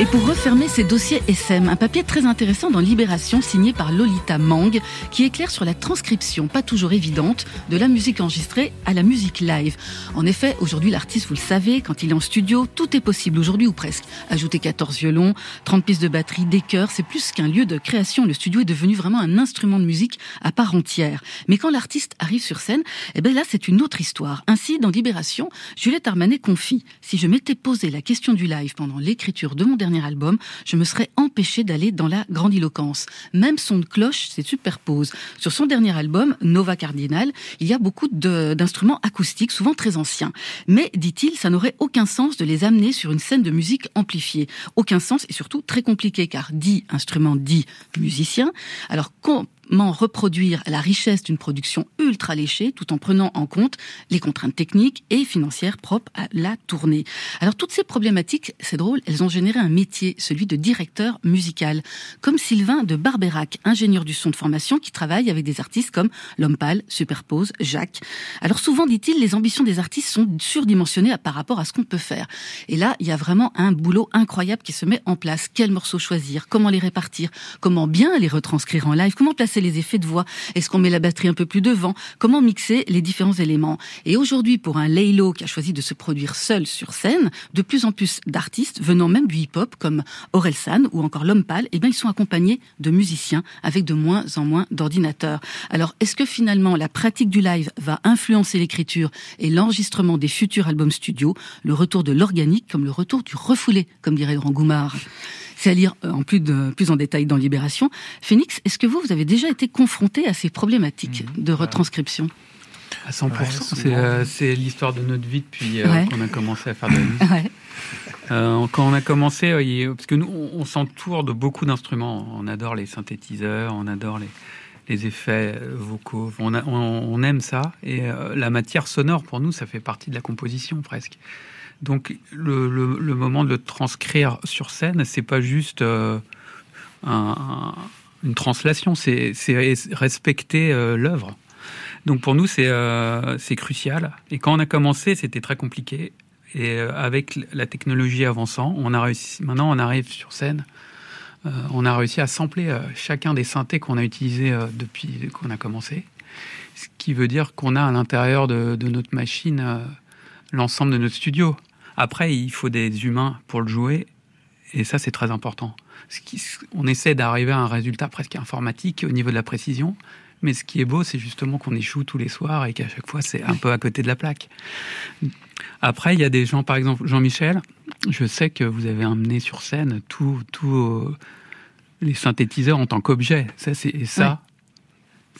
Et pour refermer ces dossiers SM, un papier très intéressant dans Libération signé par Lolita Mang qui éclaire sur la transcription, pas toujours évidente, de la musique enregistrée à la musique live. En effet, aujourd'hui, l'artiste, vous le savez, quand il est en studio, tout est possible aujourd'hui ou presque. Ajouter 14 violons, 30 pistes de batterie, des chœurs, c'est plus qu'un lieu de création. Le studio est devenu vraiment un instrument de musique à part entière. Mais quand l'artiste arrive sur scène, eh ben là, c'est une autre histoire. Ainsi, dans Libération, Juliette Armanet confie Si je m'étais posé la question du live pendant l'écriture de mon dernier album, je me serais empêché d'aller dans la grandiloquence. Même son de cloche se superpose. Sur son dernier album, Nova Cardinal, il y a beaucoup d'instruments acoustiques, souvent très anciens. Mais, dit-il, ça n'aurait aucun sens de les amener sur une scène de musique amplifiée. Aucun sens et surtout très compliqué, car dit instrument, dit musicien. Alors, com- reproduire la richesse d'une production ultra léchée tout en prenant en compte les contraintes techniques et financières propres à la tournée. Alors toutes ces problématiques, c'est drôle, elles ont généré un métier, celui de directeur musical, comme Sylvain de Barberac, ingénieur du son de formation qui travaille avec des artistes comme L'Homme Pâle, Superpose, Jacques. Alors souvent, dit-il, les ambitions des artistes sont surdimensionnées par rapport à ce qu'on peut faire. Et là, il y a vraiment un boulot incroyable qui se met en place. Quels morceaux choisir? Comment les répartir? Comment bien les retranscrire en live? Comment placer les effets de voix. Est-ce qu'on met la batterie un peu plus devant? Comment mixer les différents éléments? Et aujourd'hui, pour un Laylo qui a choisi de se produire seul sur scène, de plus en plus d'artistes venant même du hip-hop comme Orelsan ou encore L'Homme Pâle, eh bien, ils sont accompagnés de musiciens avec de moins en moins d'ordinateurs. Alors, est-ce que finalement la pratique du live va influencer l'écriture et l'enregistrement des futurs albums studio, le retour de l'organique comme le retour du refoulé, comme dirait Laurent Goumard c'est à lire euh, en plus, de, plus en détail dans Libération. Phoenix, est-ce que vous, vous avez déjà été confronté à ces problématiques Mmh. de retranscription À 100%, Ouais, c'est souvent. euh, c'est l'histoire de notre vie depuis euh, Ouais. qu'on a commencé à faire de la musique. Ouais. Euh, quand on a commencé, parce que nous, on, on s'entoure de beaucoup d'instruments. On adore les synthétiseurs, on adore les, les effets vocaux. On, a- on- on aime ça. Et euh, la matière sonore, pour nous, ça fait partie de la composition presque. Donc, le, le- moment de le transcrire sur scène, c'est pas juste euh, un- un- une translation, c'est c'est res- respecter euh, l'œuvre. Donc pour nous, c'est euh, c'est crucial. Et quand on a commencé, c'était très compliqué. Et avec la technologie avançant, on a réussi. Maintenant, on arrive sur scène. on a réussi à sampler chacun des synthés qu'on a utilisés depuis qu'on a commencé. Ce qui veut dire qu'on a à l'intérieur de, notre machine l'ensemble de notre studio. Après, il faut des humains pour le jouer. Et ça, c'est très important. Ce qui- on essaie d'arriver à un résultat presque informatique au niveau de la précision. Mais ce qui est beau, c'est justement qu'on échoue tous les soirs et qu'à chaque fois, c'est un peu à côté de la plaque. Après, il y a des gens, par exemple, Jean-Michel, je sais que vous avez amené sur scène tous euh, les synthétiseurs en tant qu'objet. Ça, c'est, et ça,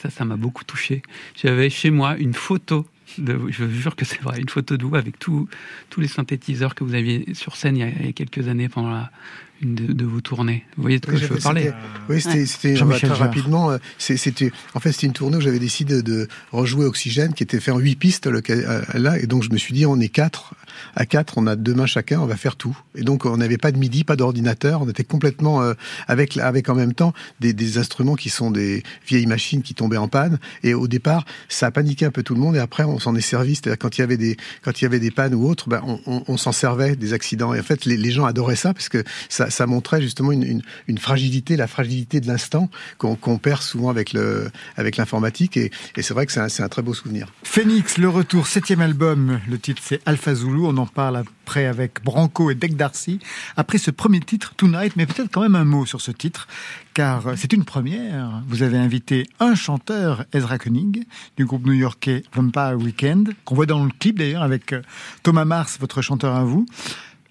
ça, ça m'a beaucoup touché. J'avais chez moi une photo, de, je jure que c'est vrai, une photo de vous avec tous tous les synthétiseurs que vous aviez sur scène il y a quelques années pendant la, une de, de vos tournées. Vous voyez de quoi Oui, je veux parler Oui, c'était Ouais. très rapidement. euh, C'était en fait c'était une tournée où j'avais décidé de rejouer Oxygène, qui était fait en huit pistes euh, là, et donc je me suis dit on est quatre à quatre, on a deux mains chacun, on va faire tout. Et donc on n'avait pas de midi, pas d'ordinateur, on était complètement euh, avec avec en même temps des, des instruments qui sont des vieilles machines qui tombaient en panne. Et au départ, ça a paniqué un peu tout le monde, et après on s'en est servi. C'est-à-dire quand il y avait des quand il y avait des pannes ou autres, ben, on, on- on s'en servait des accidents. Et en fait, les, les gens adoraient ça parce que ça, ça montrait justement une, fragilité, la fragilité de l'instant qu'on qu'on perd souvent avec le avec l'informatique. Et, c'est vrai que c'est un, très beau souvenir. Phoenix, le retour, septième album. Le titre c'est Alpha Zulu. On en parle après avec Branco et Deck Darcy. Après ce premier titre, Tonight, mais peut-être quand même un mot sur ce titre, car c'est une première. Vous avez invité un chanteur, Ezra Koenig, du groupe new-yorkais Vampire Weekend, qu'on voit dans le clip d'ailleurs avec euh, Thomas Mars, votre chanteur à vous.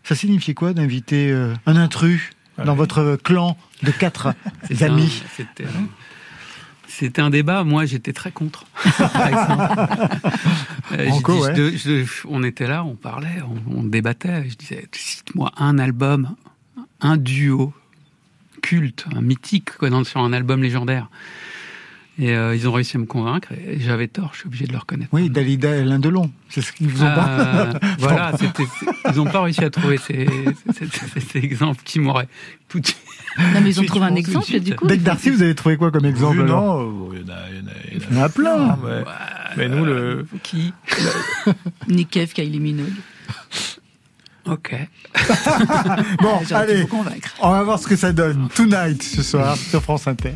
Ça signifiait quoi d'inviter euh, un intrus dans votre clan de quatre amis? C'était c'était un débat. Moi, j'étais très contre. Euh, j'ai Branco, dit, ouais. je- je- on était là, on parlait, on, on débattait. Je disais, cite-moi un album, un duo culte, un mythique quoi, dans- sur un album légendaire. Et euh, ils ont réussi à me convaincre. Et j'avais tort. Je suis obligé de le reconnaître. Oui, Dalida et Lindelon. C'est ce qu'ils vous ont Euh, pas. voilà, ils n'ont pas réussi à trouver ces, ces, ces- ces exemples qui m'auraient tout de suite. Non, mais ils ont trouvé un de exemple, suite. du coup. Deck Darcy, vous avez trouvé quoi comme exemple Oui, non, il y en a, il y en a- il y en a- Il y en a plein. Non, mais, mais nous, le, Qui Nick Cave, Kylie Minogue. Ok. Bon, allez, on va voir ce que ça donne. Tonight ce soir sur France Inter.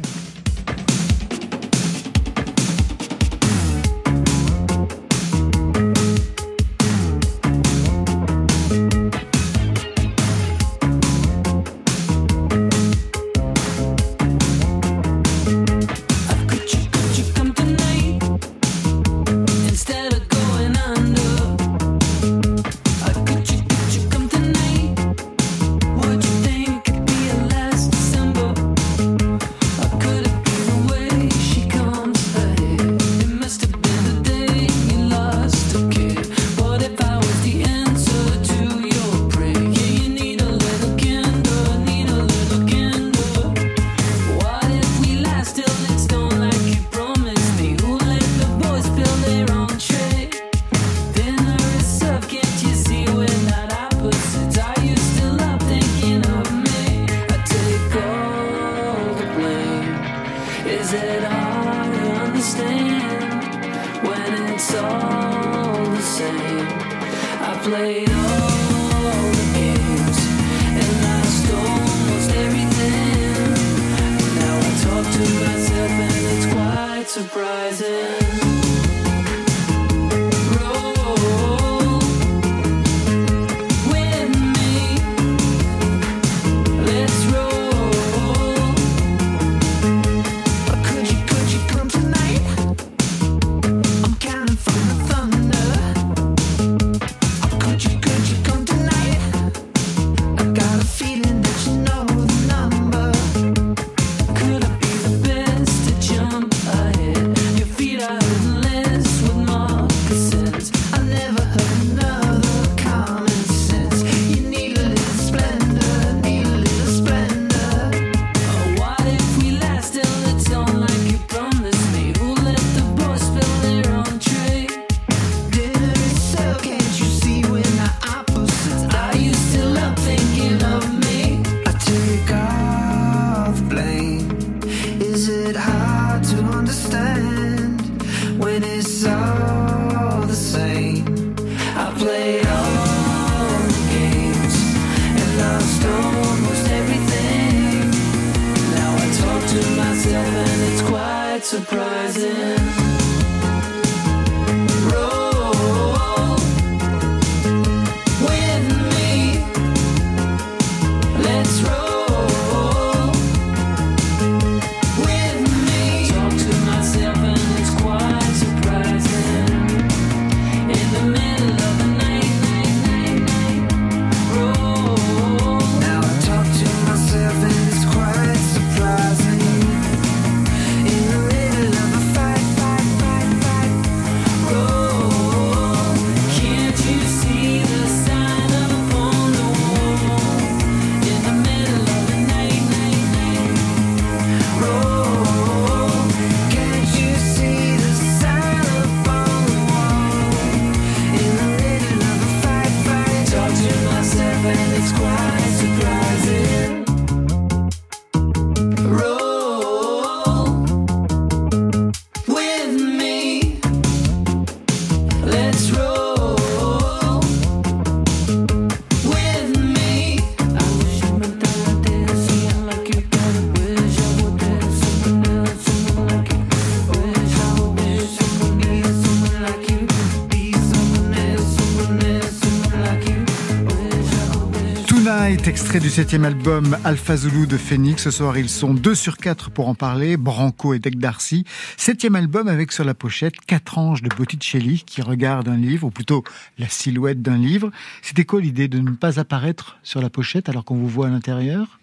Extrait du septième album Alpha Zulu de Phoenix. Ce soir, ils sont deux sur quatre pour en parler, Branco et Deck Darcy. Septième album avec sur la pochette quatre anges de Botticelli qui regardent un livre, ou plutôt la silhouette d'un livre. C'était quoi l'idée de ne pas apparaître sur la pochette alors qu'on vous voit à l'intérieur?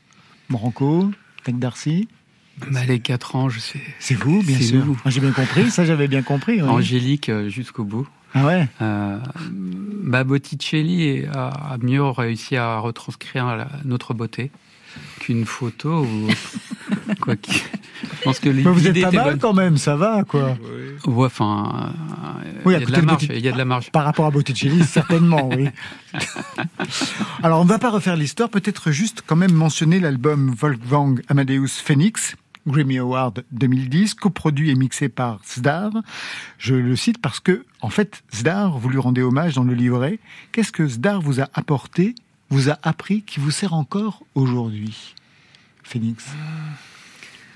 Branco, Deck Darcy? Bah, les quatre anges, c'est. C'est vous, bien sûr. J'ai bien compris, ça j'avais bien compris. oui. Angélique euh, jusqu'au bout. Ah ouais? Bah, Botticelli a, mieux réussi à retranscrire la- notre beauté qu'une photo ou quoi qu'il- Je pense que Mais vous êtes pas mal bonne. quand même, ça va quoi. Ouais, enfin, euh, Oui, il y a de la marge. Il y a de la marge. Par rapport à Botticelli, certainement, oui. Alors, on ne va pas refaire l'histoire, peut-être juste quand même mentionner l'album Wolfgang Amadeus Phoenix, Grammy Award 2010, coproduit et mixé par Zdar. Je le cite parce que, en fait, Zdar, vous lui rendez hommage dans le livret. Qu'est-ce que Zdar vous a apporté, vous a appris, qui vous sert encore aujourd'hui? Phoenix.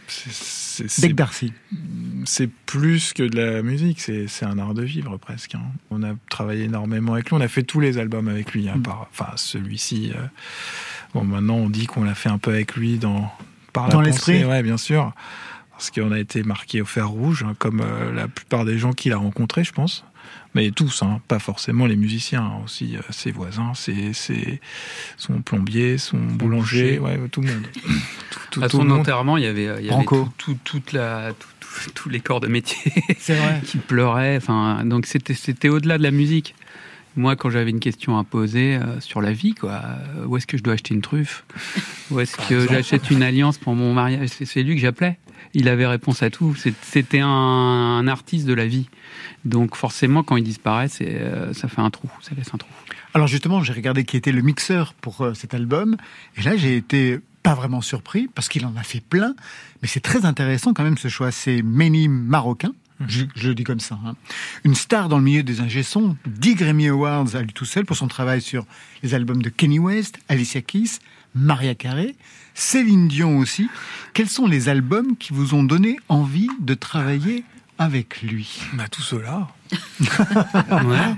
C'est- c'est- Darcy. c'est plus que de la musique, c'est c'est un art de vivre presque. hein. On a travaillé énormément avec lui, on a fait tous les albums avec lui, hein, Mm. par- enfin celui-ci. euh, bon, maintenant on dit qu'on l'a fait un peu avec lui dans par Dans la l'esprit. pensée, ouais, bien sûr, parce qu'on a été marqué au fer rouge, hein, comme euh, la plupart des gens qu'il a rencontrés, je pense. Mais tous, hein, pas forcément les musiciens, hein, aussi euh, ses voisins, ses, ses- son plombier, son boulanger, ouais, tout le monde. Tout, tout- À tout son enterrement, il y avait, il y avait tout- tout- toute la, tout- tout- tous les corps de métier qui pleuraient. Enfin, donc c'était, c'était au-delà de la musique. Moi, quand j'avais une question à poser euh, sur la vie, quoi, euh, où est-ce que je dois acheter une truffe? Où est-ce que j'achète une alliance pour mon mariage? C'est, lui que j'appelais. Il avait réponse à tout. C'était un, un artiste de la vie. Donc forcément, quand il disparaît, euh, ça fait un trou. Ça laisse un trou. Alors justement, j'ai regardé qui était le mixeur pour cet album, et là j'ai été pas vraiment surpris parce qu'il en a fait plein, mais c'est très intéressant quand même ce choix. C'est Many marocain, Je, je le dis comme ça. hein. Une star dans le milieu des ingé-sons, 10 Grammy Awards à lui tout seul pour son travail sur les albums de Kenny West, Alicia Keys, Maria Carey, Céline Dion aussi. Quels sont les albums qui vous ont donné envie de travailler avec lui? Bah, tout cela.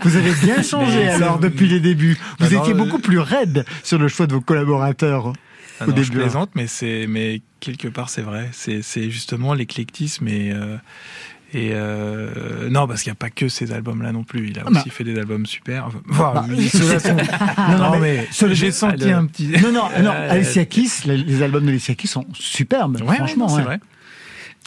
Vous avez bien changé Mais alors depuis les débuts. Vous Bah non, étiez beaucoup plus raide sur le choix de vos collaborateurs Ah au non, je début. hein. plaisante, mais c'est, mais quelque part c'est vrai. C'est, c'est justement l'éclectisme et euh, et euh, non parce qu'il n'y a pas que ces albums-là non plus. Il a Ah bah. aussi fait des albums super. Enfin, Bah, sont- Non, non, non, mais j'ai senti le- un petit. Non, non, non. Euh, Alicia Keys, les, les albums d'Alicia Keys sont superbes. Ouais, franchement, c'est ouais. vrai.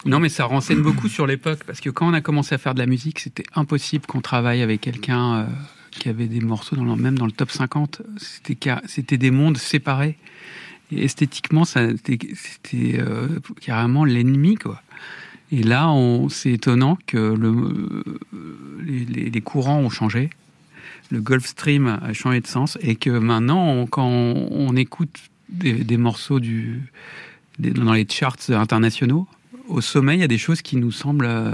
Non, mais ça renseigne beaucoup sur l'époque, parce que quand on a commencé à faire de la musique, c'était impossible qu'on travaille avec quelqu'un euh, qui avait des morceaux, dans le- même dans le top 50. C'était des mondes séparés. Et esthétiquement, c'était c'était, euh, carrément l'ennemi, quoi. Et là, c'est étonnant que euh, les, courants ont changé. Le Gulf Stream a changé de sens et que maintenant, quand on, écoute des, morceaux dans les charts internationaux, au sommet, il y a des choses qui nous semblent euh,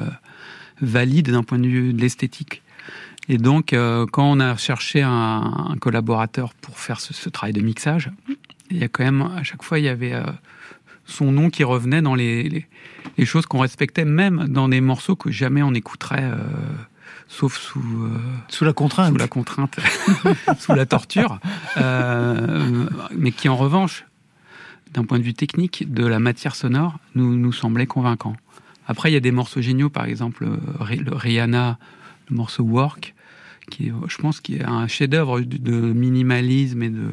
valides d'un point de vue de l'esthétique. Et donc, euh, quand on a cherché un, collaborateur pour faire ce, travail de mixage, il y a quand même, à chaque fois, il y avait son nom qui revenait dans les, les, les choses qu'on respectait, même dans des morceaux que jamais on écouterait, euh, sauf sous, euh, Sous la contrainte. sous la contrainte, sous la torture, euh, mais qui en revanche, d'un point de vue technique, de la matière sonore, nous, nous semblait convaincant. Après, il y a des morceaux géniaux, par exemple Ri- le Rihanna, le morceau Work, qui est, je pense, qui est un chef-d'œuvre de minimalisme et de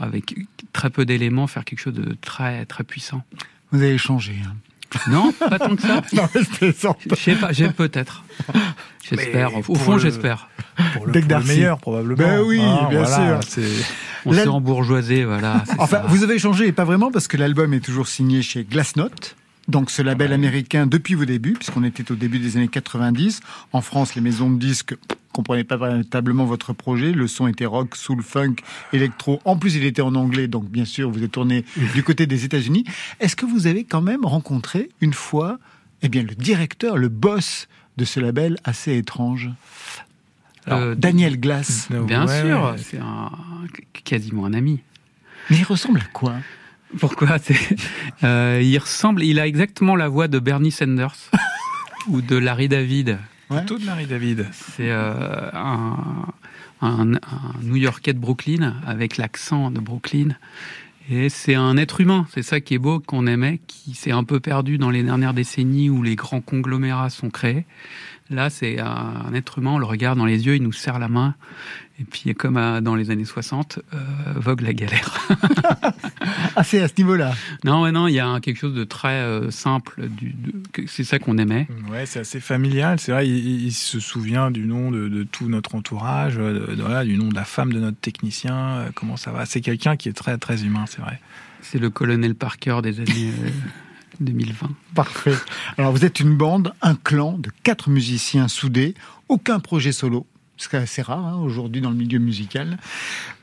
avec très peu d'éléments, faire quelque chose de très très puissant. Vous avez changé. hein. Non, pas tant que ça. Non, mais je plaisante. Je sais pas, j'ai peut-être. J'espère. Au fond, le- j'espère. Pour le, Dès pour le meilleur probablement. Ben oui, bien voilà, sûr. On s'est embourgeoisé, voilà. Enfin, ça. vous avez changé et pas vraiment parce que l'album est toujours signé chez Glassnote. Donc ce label américain depuis vos débuts, puisqu'on était au début des années 90. En France, les maisons de disques comprenaient pas véritablement votre projet. Le son était rock, soul, funk, électro. En plus, il était en anglais, donc bien sûr, vous êtes tourné du côté des États-Unis. Est-ce que vous avez quand même rencontré une fois, eh bien, le directeur, le boss de ce label assez étrange Alors, Euh, Daniel Glass. Bien Ouais, sûr, ouais. c'est un, quasiment un ami. Mais il ressemble à quoi? Pourquoi? C'est- euh, Il ressemble, il a exactement la voix de Bernie Sanders ou de Larry David. Plutôt de Larry David. C'est euh, un, un, New-Yorkais de Brooklyn avec l'accent de Brooklyn. Et c'est un être humain, c'est ça qui est beau, qu'on aimait, qui s'est un peu perdu dans les dernières décennies où les grands conglomérats sont créés. Là, c'est un être humain, on le regarde dans les yeux, il nous serre la main. Et puis, comme à- dans les années 60, euh, vogue la galère. Ah, c'est à ce niveau-là. non, non, il y a quelque chose de très euh, simple. C'est ça qu'on aimait. Ouais, c'est assez familial. C'est vrai, il, il se souvient du nom de, de tout notre entourage, euh, de- de- voilà, du nom de la femme de notre technicien. euh, comment ça va C'est quelqu'un qui est très très humain, c'est vrai. C'est le colonel Parker des années euh, 2020. Parfait. Alors, vous êtes une bande, un clan de quatre musiciens soudés, aucun projet solo. Ce qui est assez rare hein, aujourd'hui dans le milieu musical.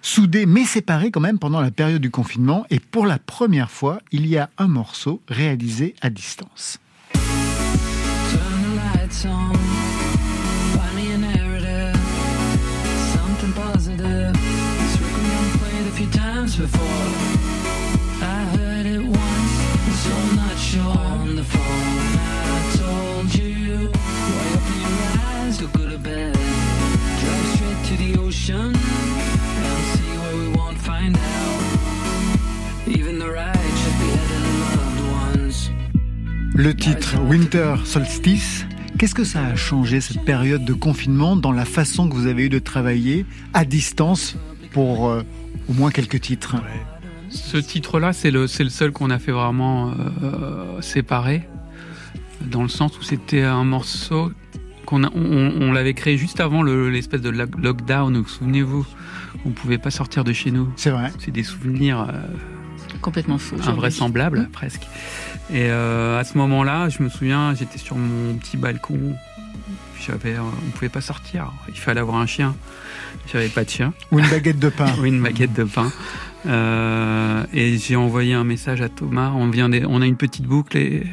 Soudés mais séparés quand même pendant la période du confinement. Et pour la première fois, il y a un morceau réalisé à distance. Le titre Winter Solstice. Qu'est-ce que ça a changé cette période de confinement dans la façon que vous avez eu de travailler à distance pour euh, au moins quelques titres? Ce titre-là, c'est le, c'est le seul qu'on a fait vraiment euh, séparé, dans le sens où c'était un morceau qu'on on, on l'avait créé juste avant le- l'espèce de lo- lockdown. Vous souvenez-vous On pouvait pas sortir de chez nous. C'est vrai. C'est des souvenirs euh, Complètement faux. aujourd'hui. invraisemblables presque. Et euh, à ce moment-là, je me souviens, j'étais sur mon petit balcon. J'avais, euh, on pouvait pas sortir. Il fallait avoir un chien. J'avais pas de chien. Ou une baguette de pain. Oui, une baguette de pain. Euh, et j'ai envoyé un message à Thomas. On vient, des- on a une petite boucle et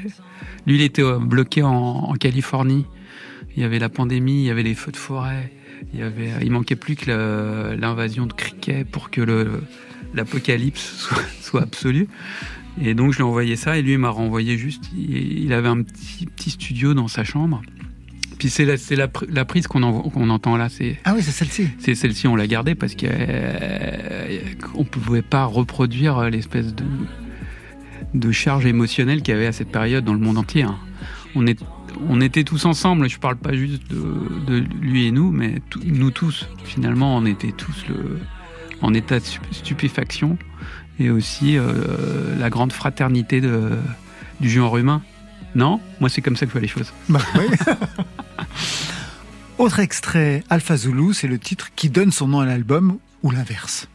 lui, il était bloqué en, en Californie. Il y avait la pandémie, il y avait les feux de forêt, il y avait, il manquait plus que le- l'invasion de criquets pour que le l'apocalypse soit, soit absolu. Et donc je lui ai envoyé ça et lui il m'a renvoyé juste. Il, il avait un petit petit studio dans sa chambre. Puis c'est la, c'est la, la prise qu'on en- qu'on entend là. Ah oui, c'est celle-ci. c'est celle-ci, on l'a gardée parce qu'on ne pouvait pas reproduire l'espèce de, de charge émotionnelle qu'il y avait à cette période dans le monde entier. hein. On, est, on était tous ensemble, je parle pas juste de, de lui et nous, mais tout- nous tous. Finalement, on était tous le, en état de stu- stupéfaction et aussi euh, la grande fraternité de, du genre humain. Non? Moi, c'est comme ça que je vois les choses. Bah oui. Autre extrait, Alpha Zulu, c'est le titre qui donne son nom à l'album, ou l'inverse.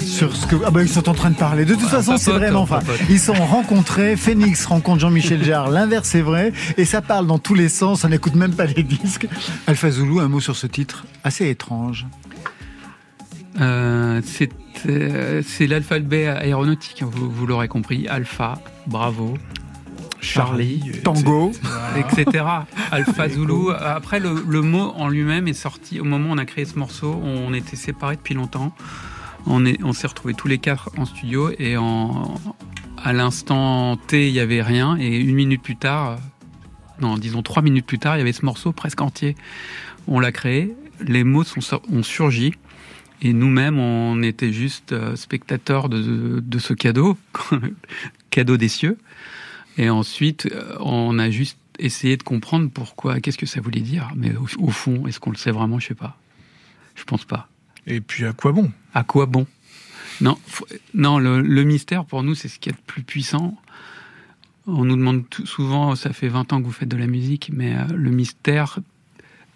Sur ce que... Ah bah ils sont en train de parler. De toute Ouais, façon, on c'est vraiment... Enfin, ils sont rencontrés, Phoenix rencontre Jean-Michel Jarre, l'inverse c'est vrai, et ça parle dans tous les sens, on n'écoute même pas les disques. Alpha Zulu, un mot sur ce titre, assez étrange. Euh, c'est euh, l'alphabet aéronautique, vous, vous l'aurez compris. Alpha, Bravo, Charlie, Tango. etc. Alpha Zulu. Après, le, le mot en lui-même est sorti au moment où on a créé ce morceau. On était séparés depuis longtemps. On est- on s'est retrouvés tous les quatre en studio et à l'instant T, il y avait rien. Et une minute plus tard, euh, non, disons trois minutes plus tard, il y avait ce morceau presque entier. On l'a créé. Les mots sont, ont surgi. Et nous-mêmes, on était juste euh, spectateurs de, ce cadeau, cadeau des cieux. Et ensuite, euh, on a juste essayé de comprendre pourquoi, qu'est-ce que ça voulait dire. Mais au, fond, est-ce qu'on le sait vraiment? Je sais pas. Je pense pas. Et puis à quoi bon? À quoi bon? Non, non le, mystère pour nous, c'est ce qui est le plus puissant. On nous demande souvent, ça fait 20 ans que vous faites de la musique, mais euh, le mystère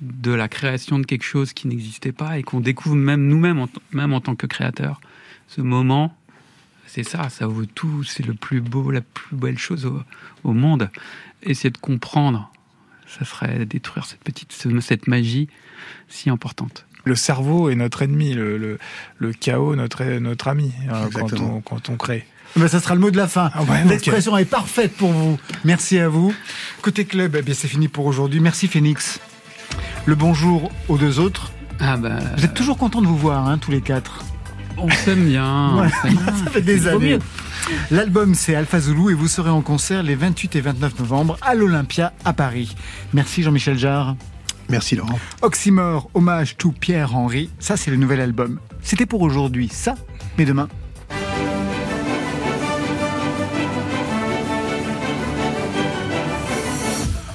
de la création de quelque chose qui n'existait pas et qu'on découvre même nous-mêmes, même en tant que créateur. Ce moment, c'est ça, ça vaut tout, c'est le plus beau, la plus belle chose au, au monde. Essayer de comprendre, ça serait détruire cette petite, ce- cette magie si importante. Le cerveau est notre ennemi, le, le, le chaos notre, notre ami hein, quand, on, quand on crée. Ben, ça sera le mot de la fin. Ah ouais. L'expression est parfaite pour vous. Merci à vous. Côté club, eh bien, c'est fini pour aujourd'hui. Merci Phoenix. Le bonjour aux deux autres. Ah bah, Vous êtes toujours contents de vous voir, hein, tous les quatre. on s'aime bien. Ouais, on s'aime bien. ça fait des années. L'album c'est Alpha Zulu et vous serez en concert les 28 et 29 novembre à l'Olympia à Paris. Merci Jean-Michel Jarre. Merci Laurent. Oxymore, hommage to Pierre-Henri. Ça c'est le nouvel album. C'était pour aujourd'hui, ça, mais demain.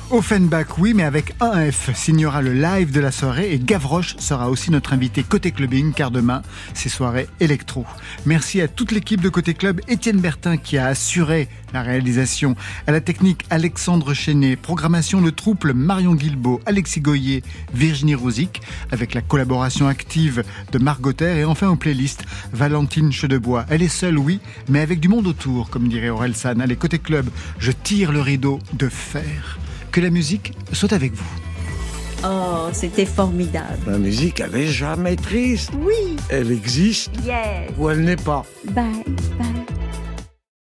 Offenbach, oui, mais avec un F, signera le live de la soirée et Gavroche sera aussi notre invité côté clubbing car demain, c'est soirée électro. Merci à toute l'équipe de côté club, Étienne Bertin qui a assuré la réalisation, à la technique Alexandre Chenet, programmation le trouble Marion Guilbeault, Alexis Goyer, Virginie Rosic, avec la collaboration active de Margot et enfin aux playlists Valentine Chedebois. Elle est seule, oui, mais avec du monde autour, comme dirait Aurel San. Allez, côté club, je tire le rideau de fer. Que la musique soit avec vous. Oh, c'était formidable. La musique, elle est jamais triste. Oui, Elle existe yes. ou elle n'est pas. Bye, bye.